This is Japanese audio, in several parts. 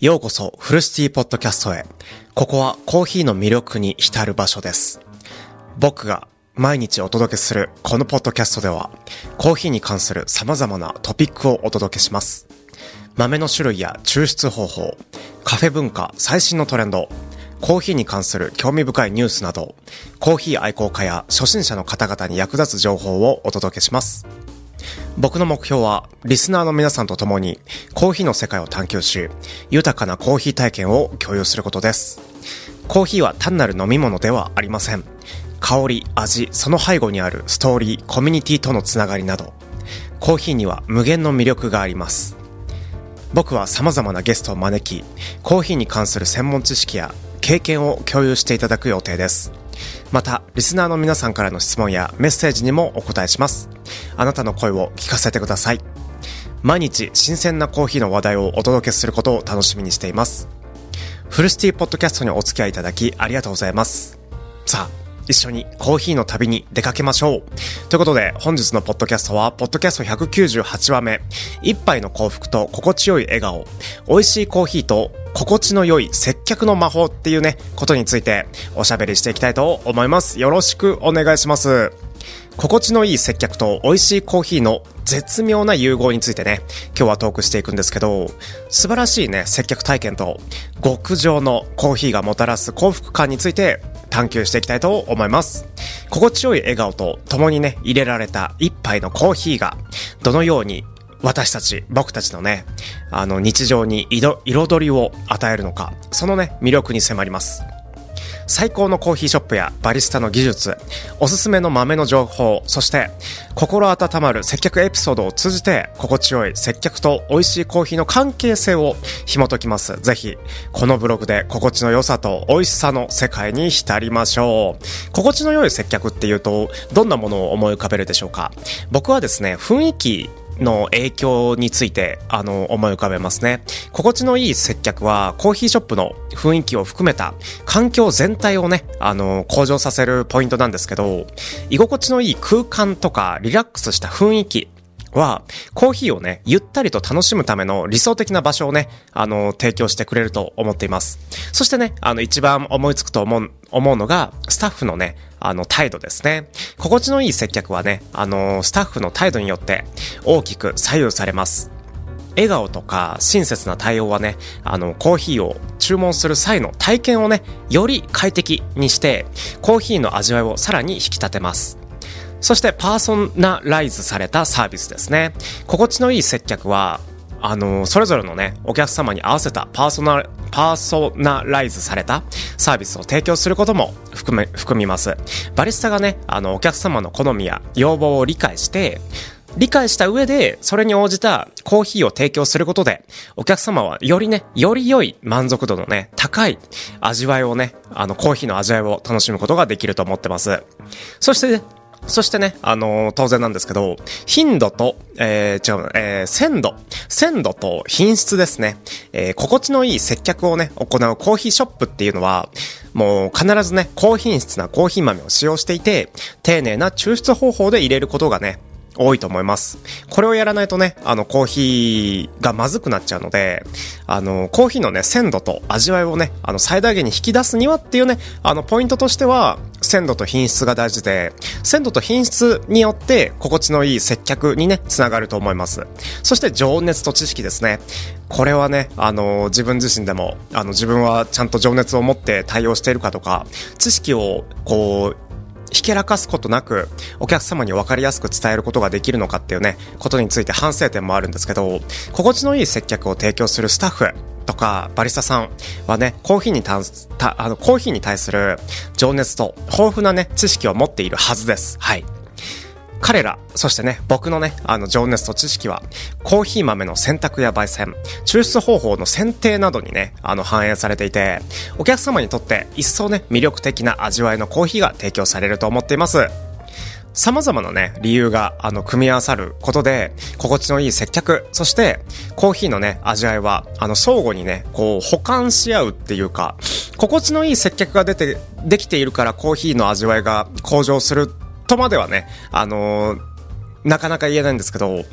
ようこそフルシティポッドキャストへ。ここはコーヒーの魅力に浸る場所です。僕が毎日お届けするこのポッドキャストでは、コーヒーに関する様々なトピックをお届けします。豆の種類や抽出方法、カフェ文化、最新のトレンド、コーヒーに関する興味深いニュースなど、コーヒー愛好家や初心者の方々に役立つ情報をお届けします。僕の目標は、リスナーの皆さんと共に、コーヒーの世界を探求し、豊かなコーヒー体験を共有することです。コーヒーは単なる飲み物ではありません。香り、味、その背後にあるストーリー、コミュニティとのつながりなど、コーヒーには無限の魅力があります。僕は様々なゲストを招き、コーヒーに関する専門知識や経験を共有していただく予定です。また、リスナーの皆さんからの質問やメッセージにもお答えします。あなたの声を聞かせてください。毎日新鮮なコーヒーの話題をお届けすることを楽しみにしています。フルシティポッドキャストにお付き合いいただきありがとうございます。さあ、一緒にコーヒーの旅に出かけましょう。ということで、本日のポッドキャストは、ポッドキャスト198話目、一杯の幸福と心地よい笑顔、美味しいコーヒーと心地の良い接客の魔法っていうね、ことについておしゃべりしていきたいと思います。よろしくお願いします。心地のいい接客と美味しいコーヒーの絶妙な融合についてね、今日はトークしていくんですけど、素晴らしいね、接客体験と極上のコーヒーがもたらす幸福感について探求していきたいと思います。心地よい笑顔と共にね、入れられた一杯のコーヒーが、どのように私たち、僕たちのね、あの日常に彩彩りを与えるのか、そのね、魅力に迫ります。最高のコーヒーショップやバリスタの技術、おすすめの豆の情報、そして心温まる接客エピソードを通じて心地よい接客と美味しいコーヒーの関係性を紐解きます。ぜひ、このブログで心地の良さと美味しさの世界に浸りましょう。心地の良い接客っていうと、どんなものを思い浮かべるでしょうか？僕はですね、雰囲気の影響について、あの、思い浮かべますね。心地のいい接客は、コーヒーショップの雰囲気を含めた環境全体をね、あの、向上させるポイントなんですけど、居心地のいい空間とか、リラックスした雰囲気、は、コーヒーをね、ゆったりと楽しむための理想的な場所をね、あの、提供してくれると思っています。そしてね、あの、一番思いつくと思う、思うのが、スタッフのね、あの、態度ですね。心地のいい接客はね、あの、スタッフの態度によって大きく左右されます。笑顔とか親切な対応はね、あの、コーヒーを注文する際の体験をね、より快適にして、コーヒーの味わいをさらに引き立てます。そしてパーソナライズされたサービスですね。心地のいい接客は、あの、それぞれのね、お客様に合わせたパーソナ、パーソナライズされたサービスを提供することも含め、含みます。バリスタがね、あの、お客様の好みや要望を理解して、理解した上で、それに応じたコーヒーを提供することで、お客様はよりね、より良い満足度のね、高い味わいをね、あの、コーヒーの味わいを楽しむことができると思ってます。そして、そしてね、あのー当然なんですけど、頻度と、えー、違う、えー、鮮度。鮮度と品質ですね。えー、心地のいい接客をね、行うコーヒーショップっていうのは、もう必ずね、高品質なコーヒー豆を使用していて、丁寧な抽出方法で入れることがね、多いと思います。これをやらないとね、あの、コーヒーがまずくなっちゃうので、あの、コーヒーのね、鮮度と味わいをね、あの、最大限に引き出すにはっていうね、あの、ポイントとしては、鮮度と品質が大事で、鮮度と品質によって、心地のいい接客にね、つながると思います。そして、情熱と知識ですね。これはね、あの、自分自身でも、あの、自分はちゃんと情熱を持って対応しているかとか、知識を、こう、ひけらかすことなく、お客様に分かりやすく伝えることができるのかっていうね、ことについて反省点もあるんですけど、心地のいい接客を提供するスタッフとか、バリスタさんはね、コーヒーにたたあの、コーヒーに対する情熱と豊富なね、知識を持っているはずです。はい。彼ら、そしてね、僕のね、あの、情熱と知識は、コーヒー豆の選択や焙煎、抽出方法の選定などにね、あの、反映されていて、お客様にとって一層ね、魅力的な味わいのコーヒーが提供されると思っています。様々なね、理由が、あの、組み合わさることで、心地のいい接客、そして、コーヒーのね、味わいは、あの、相互にね、こう、補完し合うっていうか、心地のいい接客が出て、できているからコーヒーの味わいが向上するとまではね、あのーなかなか言えないんですけど、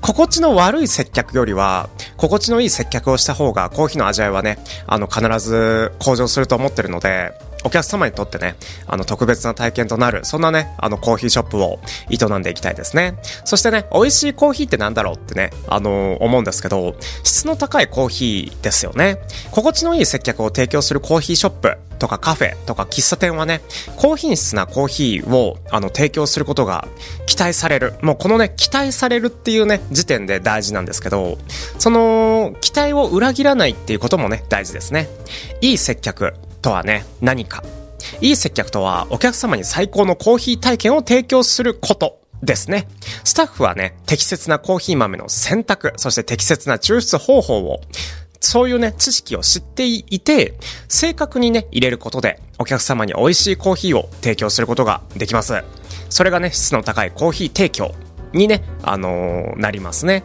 心地の悪い接客よりは、心地のいい接客をした方がコーヒーの味わいはね、あの、必ず向上すると思ってるので、お客様にとってね、あの、特別な体験となる、そんなね、あの、コーヒーショップを営んでいきたいですね。そしてね、美味しいコーヒーってなんだろうってね、あの思うんですけど、質の高いコーヒーですよね。心地のいい接客を提供するコーヒーショップとかカフェとか喫茶店はね、高品質なコーヒーを、あの、提供することが期待される。もうこのね、期待されるっていうね、時点で大事なんですけど、その、期待を裏切らないっていうこともね、大事ですね。いい接客とはね、何か。いい接客とは、お客様に最高のコーヒー体験を提供することですね。スタッフはね、適切なコーヒー豆の選択、そして適切な抽出方法を、そういうね、知識を知っていて、正確にね、入れることで、お客様に美味しいコーヒーを提供することができます。それがね、質の高いコーヒー提供にね、あのー、なりますね。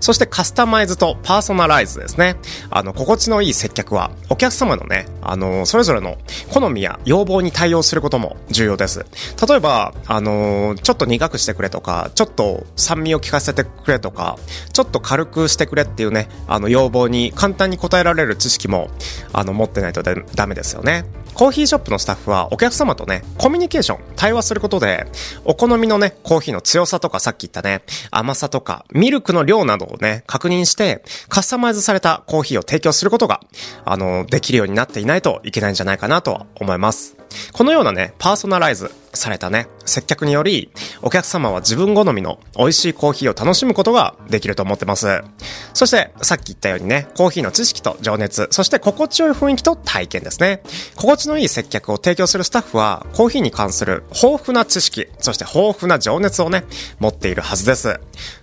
そしてカスタマイズとパーソナライズですね。あの、心地のいい接客は、お客様のね、あの、それぞれの好みや要望に対応することも重要です。例えば、あの、ちょっと苦くしてくれとか、ちょっと酸味を効かせてくれとか、ちょっと軽くしてくれっていうね、あの、要望に簡単に応えられる知識も、あの、持ってないとダメですよね。コーヒーショップのスタッフはお客様とね、コミュニケーション、対話することで、お好みのね、コーヒーの強さとかさっき言ったね、甘さとか、ミルクの量などをね、確認して、カスタマイズされたコーヒーを提供することが、あの、できるようになっていないといけないんじゃないかなとは思います。このようなね、パーソナライズされたね、接客により、お客様は自分好みの美味しいコーヒーを楽しむことができると思ってます。そして、さっき言ったようにね、コーヒーの知識と情熱、そして心地よい雰囲気と体験ですね。心地のいい接客を提供するスタッフは、コーヒーに関する豊富な知識、そして豊富な情熱をね、持っているはずです。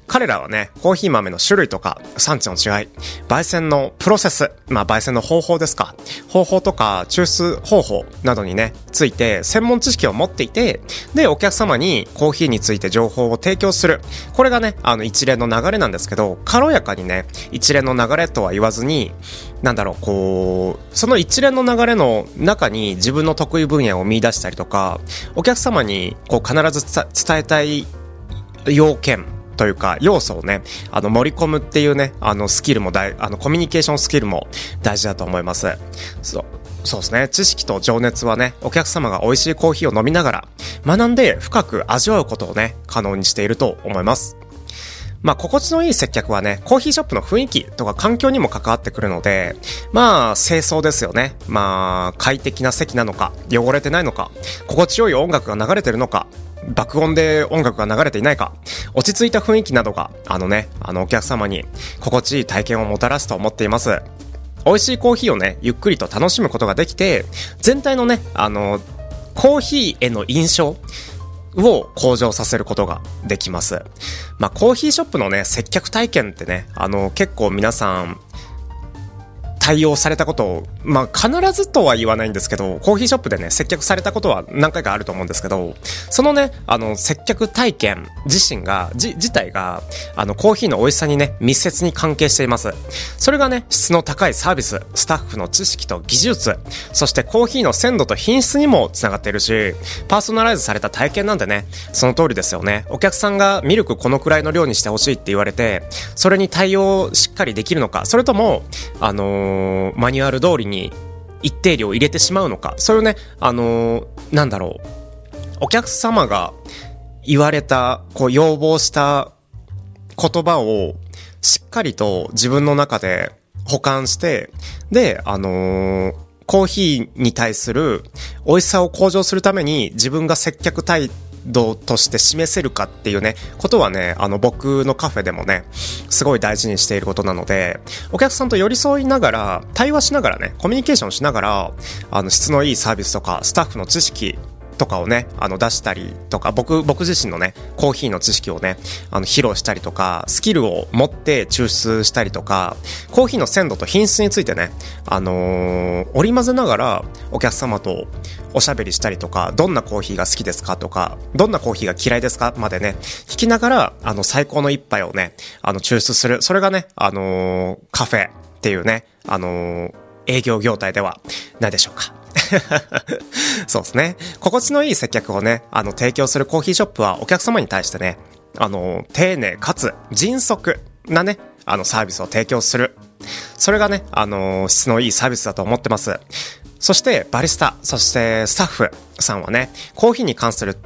彼らはね、コーヒー豆の種類とか産地の違い、焙煎のプロセス、まあ焙煎の方法ですか、方法とか抽出方法などにね、ついて専門知識を持っていてて、で、お客様にコーヒーについて情報を提供する。これがね、あの一連の流れなんですけど、軽やかにね、一連の流れとは言わずに、なんだろう、こう、その一連の流れの中に自分の得意分野を見出したりとか、お客様にこう必ず伝えたい要件、というか、要素をね、あの、盛り込むっていうね、あの、スキルも大、あの、コミュニケーションスキルも大事だと思います。そう。そうですね。知識と情熱はね、お客様が美味しいコーヒーを飲みながら、学んで深く味わうことをね、可能にしていると思います。まあ、心地のいい接客はね、コーヒーショップの雰囲気とか環境にも関わってくるので、まあ、清掃ですよね。まあ、快適な席なのか、汚れてないのか、心地よい音楽が流れてるのか、爆音で音楽が流れていないか、落ち着いた雰囲気などが、あのね、あのお客様に心地いい体験をもたらすと思っています。美味しいコーヒーをね、ゆっくりと楽しむことができて、全体のね、あの、コーヒーへの印象を向上させることができます。まあ、コーヒーショップのね、接客体験ってね、あの、結構皆さん、対応されたことを、まあ、必ずとは言わないんですけど、コーヒーショップでね、接客されたことは何回かあると思うんですけど、そのね、あの、接客体験自身が、じ、自体が、あの、コーヒーの美味しさにね、密接に関係しています。それがね、質の高いサービス、スタッフの知識と技術、そしてコーヒーの鮮度と品質にも繋がっているし、パーソナライズされた体験なんでね、その通りですよね。お客さんがミルクこのくらいの量にしてほしいって言われて、それに対応しっかりできるのか、それとも、あのーのマニュアル通りに一定量入れてしまうのか、それをね、あのなんだろう、お客様が言われた、こう要望した言葉をしっかりと自分の中で保管して、で、あのー、コーヒーに対する美味しさを向上するために自分が接客態度として示せるかっていうね、ことはね、あの僕のカフェでもね、すごい大事にしていることなので、お客さんと寄り添いながら、対話しながらね、コミュニケーションしながら、あの質のいいサービスとか、スタッフの知識とかをね、あの出したりとか、僕、僕自身のね、コーヒーの知識をね、あの披露したりとか、スキルを持って抽出したりとか、コーヒーの鮮度と品質についてね、あのー、織り交ぜながらお客様とおしゃべりしたりとか、どんなコーヒーが好きですかとか、どんなコーヒーが嫌いですかまでね、聞きながら、あの、最高の一杯をね、あの、抽出する。それがね、あのー、カフェっていうね、あのー、営業業態ではないでしょうか。そうですね。心地のいい接客をね、あの、提供するコーヒーショップはお客様に対してね、あの、丁寧かつ迅速なね、あの、サービスを提供する。それがね、あの、質のいいサービスだと思ってます。そして、バリスタ、そしてスタッフさんはね、コーヒーに関する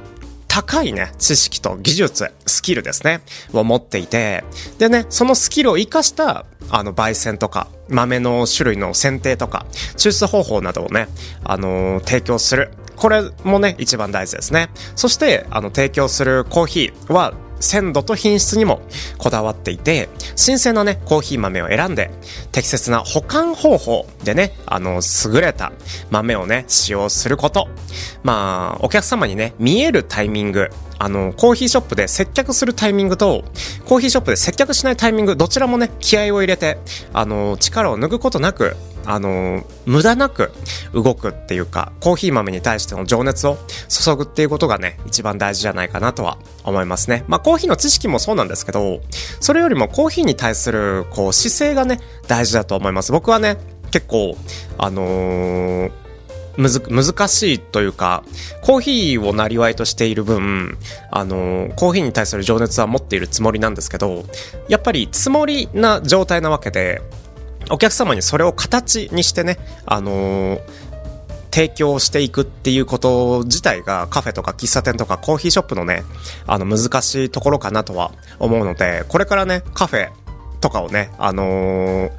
高いね、知識と技術、スキルですね、を持っていて、でね、そのスキルを活かした、あの、焙煎とか、豆の種類の選定とか、抽出方法などをね、あのー、提供する。これもね、一番大事ですね。そして、あの、提供するコーヒーは、鮮度と品質にもこだわっていて、新鮮なね、コーヒー豆を選んで、適切な保管方法でね、あの、優れた豆をね、使用すること。まあ、お客様にね、見えるタイミング、あの、コーヒーショップで接客するタイミングと、コーヒーショップで接客しないタイミング、どちらもね、気合を入れて、あの、力を抜くことなく、あの、無駄なく動くっていうか、コーヒー豆に対しての情熱を注ぐっていうことがね、一番大事じゃないかなとは思いますね。まあ、コーヒーの知識もそうなんですけど、それよりもコーヒーに対する、こう、姿勢がね、大事だと思います。僕はね、結構、あのーむず、難しいというか、コーヒーをなりわいとしている分、あの、コーヒーに対する情熱は持っているつもりなんですけど、やっぱりつもりな状態なわけで、お客様にそれを形にしてね、あのー、提供していくっていうこと自体がカフェとか喫茶店とかコーヒーショップのね、あの難しいところかなとは思うので、これからね、カフェとかをね、あのー、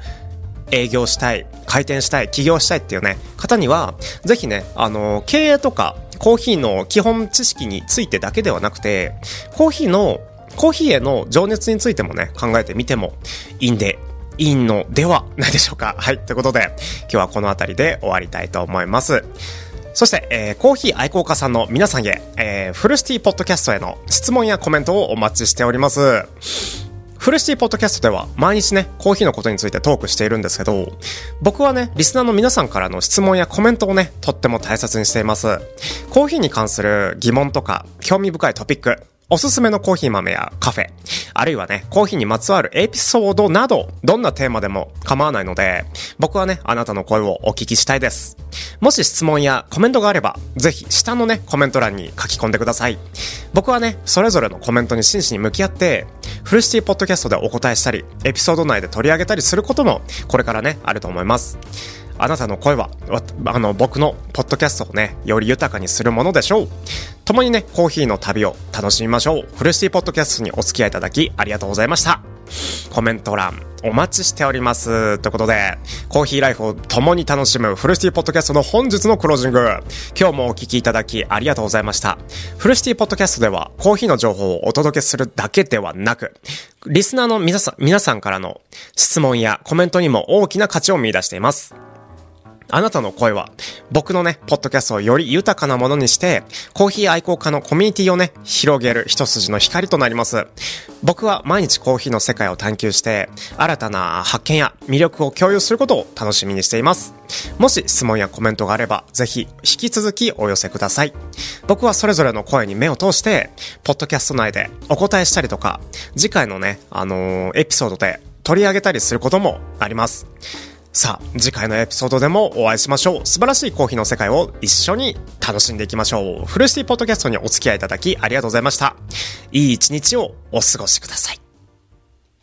営業したい、開店したい、起業したいっていうね、方には、ぜひね、あのー、経営とかコーヒーの基本知識についてだけではなくて、コーヒーのコーヒーへの情熱についてもね、考えてみてもいいんでいいのではないでしょうか。はい。ということで、今日はこの辺りで終わりたいと思います。そして、えー、コーヒー愛好家さんの皆さんへ、えー、フルシティポッドキャストへの質問やコメントをお待ちしております。フルシティポッドキャストでは毎日ね、コーヒーのことについてトークしているんですけど、僕はね、リスナーの皆さんからの質問やコメントをね、とっても大切にしています。コーヒーに関する疑問とか、興味深いトピック、おすすめのコーヒー豆やカフェ、あるいはね、コーヒーにまつわるエピソードなど、どんなテーマでも構わないので、僕はね、あなたの声をお聞きしたいです。もし質問やコメントがあれば、ぜひ下のね、コメント欄に書き込んでください。僕はね、それぞれのコメントに真摯に向き合って、フルシティポッドキャストでお答えしたり、エピソード内で取り上げたりすることも、これからね、あると思います。あなたの声は、あの、僕のポッドキャストをね、より豊かにするものでしょう。共にね、コーヒーの旅を楽しみましょう。フルシティポッドキャストにお付き合いいただき、ありがとうございました。コメント欄、お待ちしております。ということで、コーヒーライフを共に楽しむフルシティポッドキャストの本日のクロージング。今日もお聞きいただきありがとうございました。フルシティポッドキャストでは、コーヒーの情報をお届けするだけではなく、リスナーの皆さん、皆さんからの質問やコメントにも大きな価値を見出しています。あなたの声は、僕のね、ポッドキャストをより豊かなものにして、コーヒー愛好家のコミュニティをね、広げる一筋の光となります。僕は毎日コーヒーの世界を探求して、新たな発見や魅力を共有することを楽しみにしています。もし質問やコメントがあれば、ぜひ引き続きお寄せください。僕はそれぞれの声に目を通して、ポッドキャスト内でお答えしたりとか、次回のね、あのー、エピソードで取り上げたりすることもあります。さあ、次回のエピソードでもお会いしましょう。素晴らしいコーヒーの世界を一緒に楽しんでいきましょう。フルシティポッドキャストにお付き合いいただきありがとうございました。いい一日をお過ごしください。